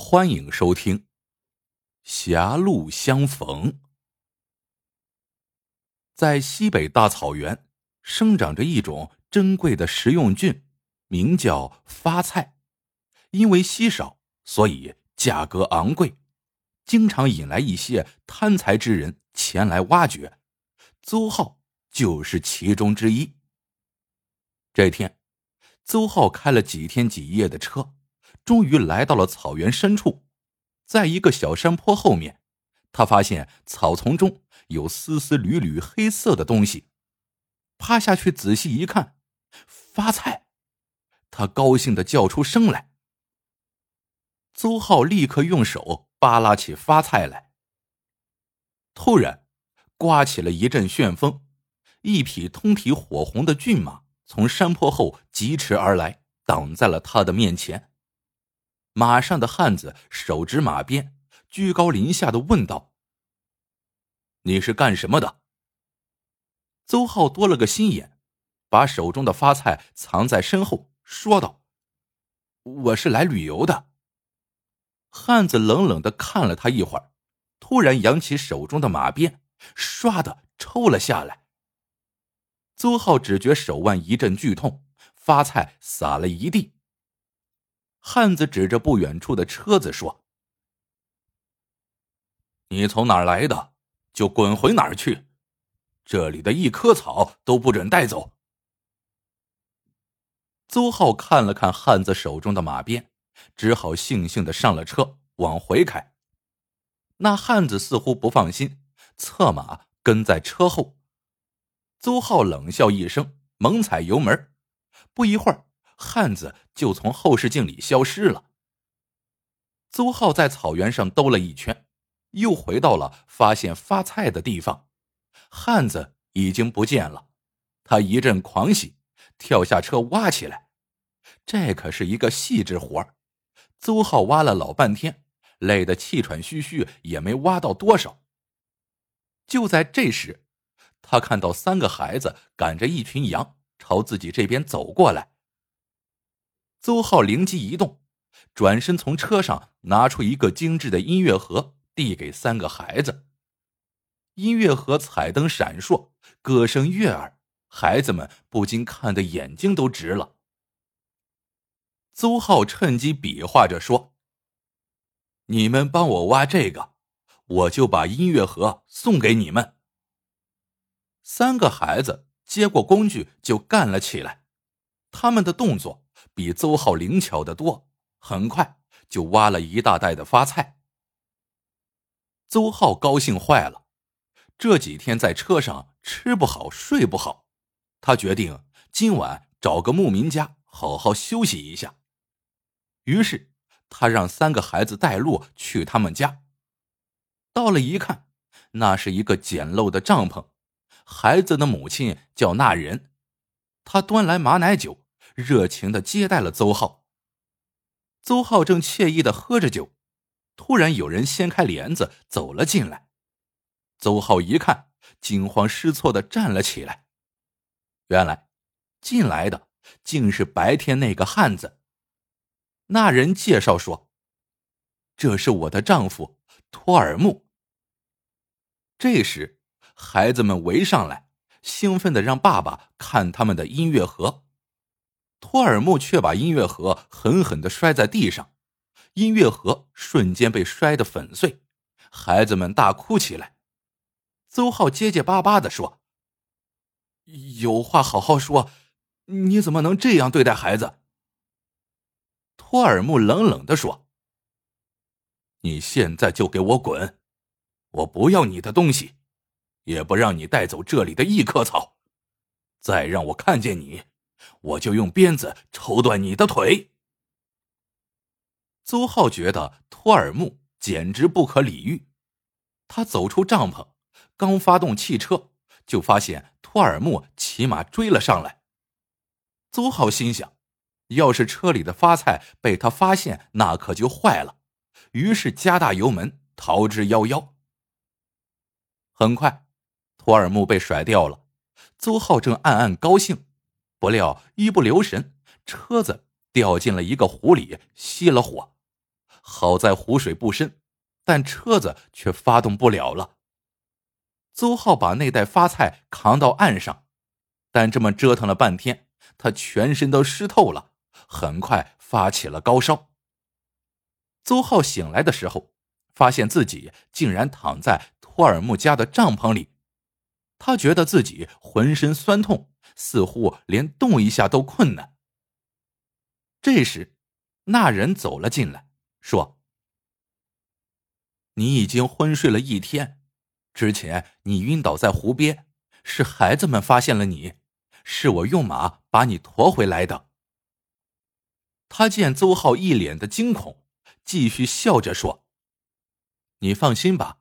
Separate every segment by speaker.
Speaker 1: 欢迎收听《狭路相逢》。在西北大草原，生长着一种珍贵的食用菌，名叫发菜。因为稀少，所以价格昂贵，经常引来一些贪财之人前来挖掘。邹浩就是其中之一。这天，邹浩开了几天几夜的车。终于来到了草原深处，在一个小山坡后面，他发现草丛中有丝丝缕缕黑色的东西，趴下去仔细一看，发菜！他高兴的叫出声来。邹浩立刻用手扒拉起发菜来。突然，刮起了一阵旋风，一匹通体火红的骏马从山坡后疾驰而来，挡在了他的面前。马上的汉子手执马鞭，居高临下的问道：“你是干什么的？”邹浩多了个心眼，把手中的发菜藏在身后，说道：“我是来旅游的。”汉子冷冷的看了他一会儿，突然扬起手中的马鞭，唰的抽了下来。邹浩只觉手腕一阵剧痛，发菜撒了一地。汉子指着不远处的车子说：“你从哪儿来的，就滚回哪儿去，这里的一棵草都不准带走。”邹浩看了看汉子手中的马鞭，只好悻悻的上了车，往回开。那汉子似乎不放心，策马跟在车后。邹浩冷笑一声，猛踩油门，不一会儿。汉子就从后视镜里消失了。邹浩在草原上兜了一圈，又回到了发现发菜的地方，汉子已经不见了。他一阵狂喜，跳下车挖起来。这可是一个细致活儿，邹浩挖了老半天，累得气喘吁吁，也没挖到多少。就在这时，他看到三个孩子赶着一群羊朝自己这边走过来。邹浩灵机一动，转身从车上拿出一个精致的音乐盒，递给三个孩子。音乐盒彩灯闪烁，歌声悦耳，孩子们不禁看得眼睛都直了。邹浩趁机比划着说：“你们帮我挖这个，我就把音乐盒送给你们。”三个孩子接过工具就干了起来，他们的动作。比邹浩灵巧的多，很快就挖了一大袋的发菜。邹浩高兴坏了，这几天在车上吃不好睡不好，他决定今晚找个牧民家好好休息一下。于是他让三个孩子带路去他们家。到了一看，那是一个简陋的帐篷，孩子的母亲叫那人，他端来马奶酒。热情的接待了邹浩。邹浩正惬意的喝着酒，突然有人掀开帘子走了进来。邹浩一看，惊慌失措的站了起来。原来，进来的竟是白天那个汉子。那人介绍说：“这是我的丈夫托尔木。”这时，孩子们围上来，兴奋的让爸爸看他们的音乐盒。托尔木却把音乐盒狠狠的摔在地上，音乐盒瞬间被摔得粉碎，孩子们大哭起来。邹浩结结巴巴的说：“有话好好说，你怎么能这样对待孩子？”托尔木冷冷的说：“你现在就给我滚，我不要你的东西，也不让你带走这里的一棵草，再让我看见你。”我就用鞭子抽断你的腿。邹浩觉得托尔木简直不可理喻，他走出帐篷，刚发动汽车，就发现托尔木骑马追了上来。邹浩心想，要是车里的发菜被他发现，那可就坏了，于是加大油门逃之夭夭。很快，托尔木被甩掉了，邹浩正暗暗高兴。不料一不留神，车子掉进了一个湖里，熄了火。好在湖水不深，但车子却发动不了了。邹浩把那袋发菜扛到岸上，但这么折腾了半天，他全身都湿透了，很快发起了高烧。邹浩醒来的时候，发现自己竟然躺在托尔木家的帐篷里，他觉得自己浑身酸痛，似乎连动一下都困难。这时，那人走了进来，说：“你已经昏睡了一天。”之前你晕倒在湖边，是孩子们发现了你，是我用马把你驮回来的。他见邹浩一脸的惊恐，继续笑着说：“你放心吧，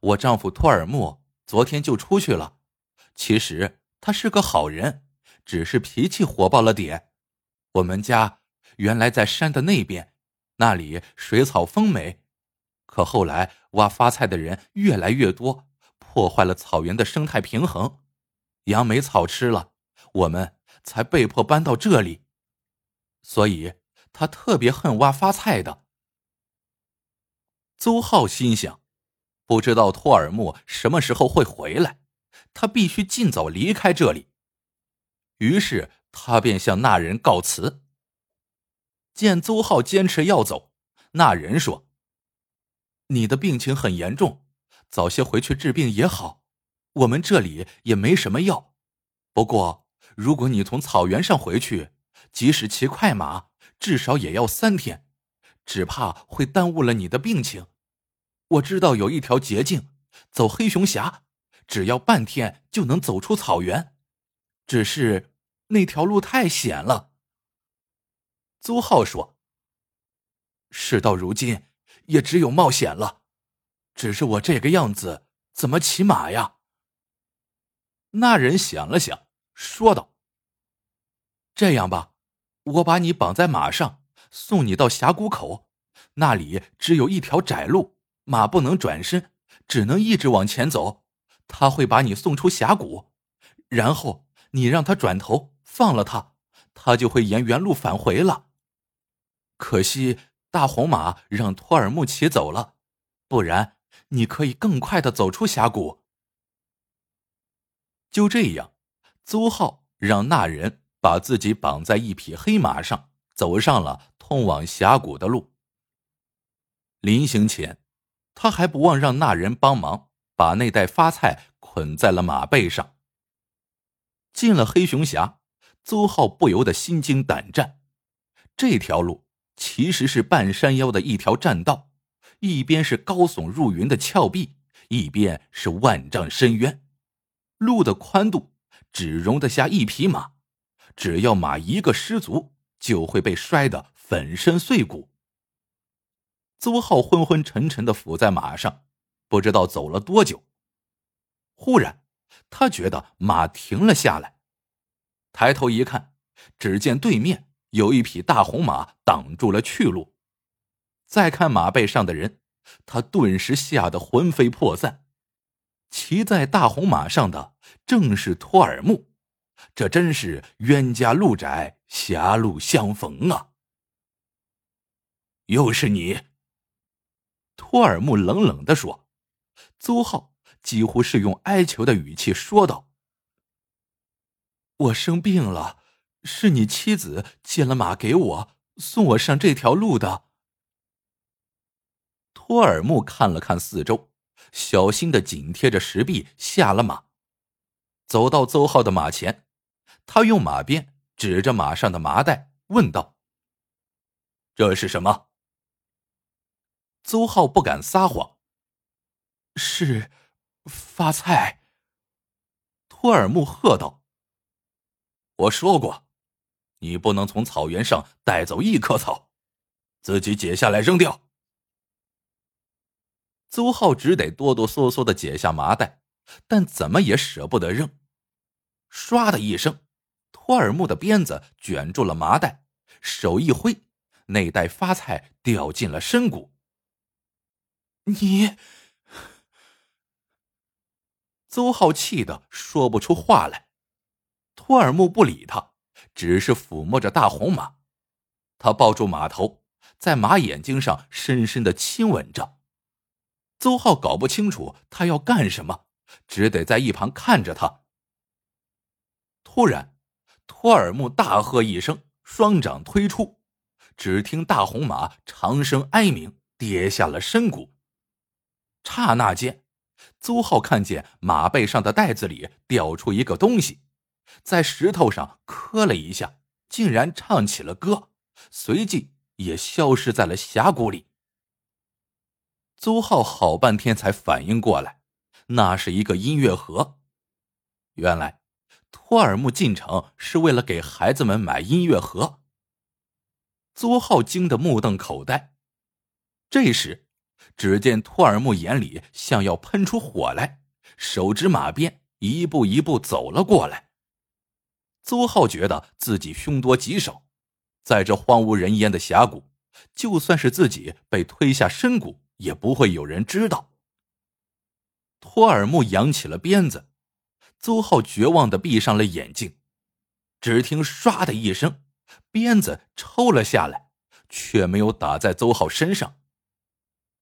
Speaker 1: 我丈夫托尔木昨天就出去了。其实他是个好人，只是脾气火爆了点。我们家原来在山的那边，那里水草丰美，可后来挖发菜的人越来越多。”破坏了草原的生态平衡，杨梅草吃了，我们才被迫搬到这里。所以他特别恨挖发菜的。邹浩心想，不知道托尔木什么时候会回来，他必须尽早离开这里。于是他便向那人告辞。见邹浩坚持要走，那人说：“你的病情很严重。”早些回去治病也好，我们这里也没什么药。不过，如果你从草原上回去，即使骑快马，至少也要三天，只怕会耽误了你的病情。我知道有一条捷径，走黑熊峡，只要半天就能走出草原。只是那条路太险了。邹浩说：“事到如今，也只有冒险了。”只是我这个样子，怎么骑马呀？那人想了想，说道：“这样吧，我把你绑在马上，送你到峡谷口，那里只有一条窄路，马不能转身，只能一直往前走。他会把你送出峡谷，然后你让他转头，放了他，他就会沿原路返回了。可惜大红马让托尔木骑走了，不然。”你可以更快的走出峡谷。就这样，邹浩让那人把自己绑在一匹黑马上，走上了通往峡谷的路。临行前，他还不忘让那人帮忙把那袋发菜捆在了马背上。进了黑熊峡，邹浩不由得心惊胆战。这条路其实是半山腰的一条栈道。一边是高耸入云的峭壁，一边是万丈深渊，路的宽度只容得下一匹马，只要马一个失足，就会被摔得粉身碎骨。邹浩昏昏沉沉的伏在马上，不知道走了多久。忽然，他觉得马停了下来，抬头一看，只见对面有一匹大红马挡住了去路。再看马背上的人，他顿时吓得魂飞魄散。骑在大红马上的正是托尔木，这真是冤家路窄，狭路相逢啊！又是你，托尔木冷冷的说。邹浩几乎是用哀求的语气说道：“我生病了，是你妻子借了马给我，送我上这条路的。”托尔木看了看四周，小心的紧贴着石壁下了马，走到邹浩的马前，他用马鞭指着马上的麻袋，问道：“这是什么？”邹浩不敢撒谎：“是发菜。”托尔木喝道：“我说过，你不能从草原上带走一棵草，自己解下来扔掉。”邹浩只得哆哆嗦嗦的解下麻袋，但怎么也舍不得扔。唰的一声，托尔木的鞭子卷住了麻袋，手一挥，那袋发菜掉进了深谷。你，邹浩气得说不出话来。托尔木不理他，只是抚摸着大红马。他抱住马头，在马眼睛上深深的亲吻着。邹浩搞不清楚他要干什么，只得在一旁看着他。突然，托尔木大喝一声，双掌推出，只听大红马长声哀鸣，跌下了深谷。刹那间，邹浩看见马背上的袋子里掉出一个东西，在石头上磕了一下，竟然唱起了歌，随即也消失在了峡谷里。邹浩好半天才反应过来，那是一个音乐盒。原来，托尔木进城是为了给孩子们买音乐盒。邹浩惊得目瞪口呆。这时，只见托尔木眼里像要喷出火来，手执马鞭，一步一步走了过来。邹浩觉得自己凶多吉少，在这荒无人烟的峡谷，就算是自己被推下深谷。也不会有人知道。托尔木扬起了鞭子，邹浩绝望的闭上了眼睛，只听“唰”的一声，鞭子抽了下来，却没有打在邹浩身上。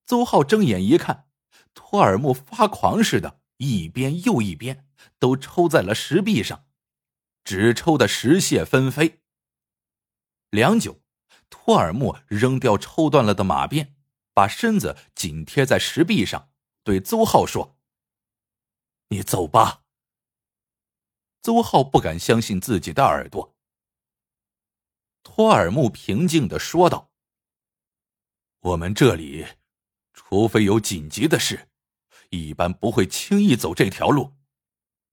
Speaker 1: 邹浩睁眼一看，托尔木发狂似的，一边又一边，都抽在了石壁上，只抽的石屑纷飞。良久，托尔木扔掉抽断了的马鞭。把身子紧贴在石壁上，对邹浩说：“你走吧。”邹浩不敢相信自己的耳朵。托尔木平静的说道：“我们这里，除非有紧急的事，一般不会轻易走这条路，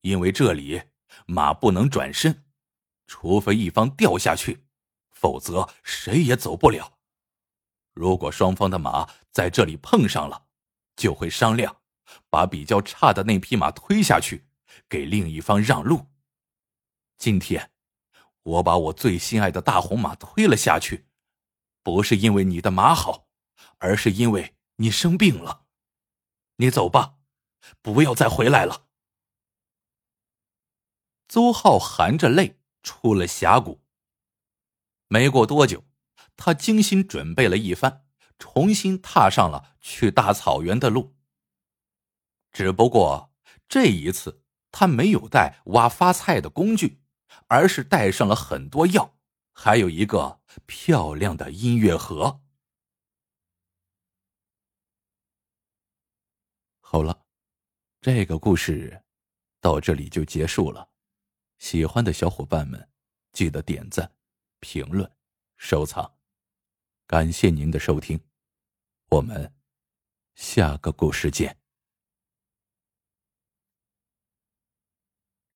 Speaker 1: 因为这里马不能转身，除非一方掉下去，否则谁也走不了。”如果双方的马在这里碰上了，就会商量，把比较差的那匹马推下去，给另一方让路。今天，我把我最心爱的大红马推了下去，不是因为你的马好，而是因为你生病了。你走吧，不要再回来了。邹浩含着泪出了峡谷。没过多久。他精心准备了一番，重新踏上了去大草原的路。只不过这一次，他没有带挖发菜的工具，而是带上了很多药，还有一个漂亮的音乐盒。好了，这个故事到这里就结束了。喜欢的小伙伴们，记得点赞、评论、收藏。感谢您的收听，我们下个故事见。